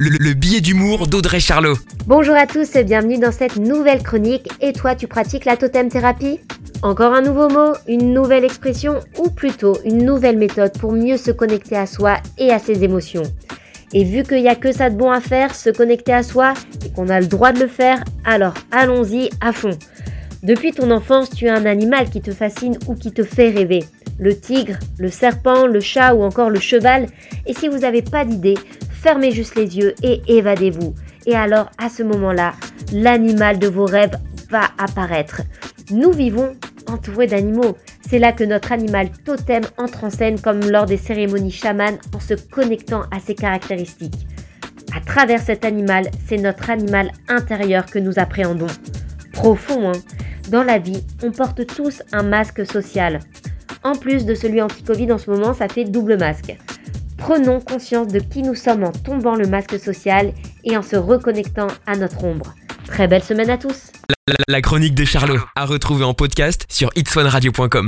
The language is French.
le, le billet d'humour d'Audrey Charlot. Bonjour à tous et bienvenue dans cette nouvelle chronique. Et toi, tu pratiques la totem thérapie? Encore un nouveau mot, une nouvelle expression ou plutôt une nouvelle méthode pour mieux se connecter à soi et à ses émotions? Et vu qu'il n'y a que ça de bon à faire, se connecter à soi, et qu'on a le droit de le faire, alors allons-y à fond. Depuis ton enfance, tu as un animal qui te fascine ou qui te fait rêver. Le tigre, le serpent, le chat ou encore le cheval. Et si vous n'avez pas d'idée, fermez juste les yeux et évadez-vous. Et alors, à ce moment-là, l'animal de vos rêves va apparaître. Nous vivons entourés d'animaux. C'est là que notre animal totem entre en scène comme lors des cérémonies chamanes en se connectant à ses caractéristiques. À travers cet animal, c'est notre animal intérieur que nous appréhendons. Profond, hein dans la vie, on porte tous un masque social. En plus de celui anti-Covid en ce moment, ça fait double masque. Prenons conscience de qui nous sommes en tombant le masque social et en se reconnectant à notre ombre. Très belle semaine à tous La, chronique de Charlot, à retrouver en podcast sur itswanradio.com.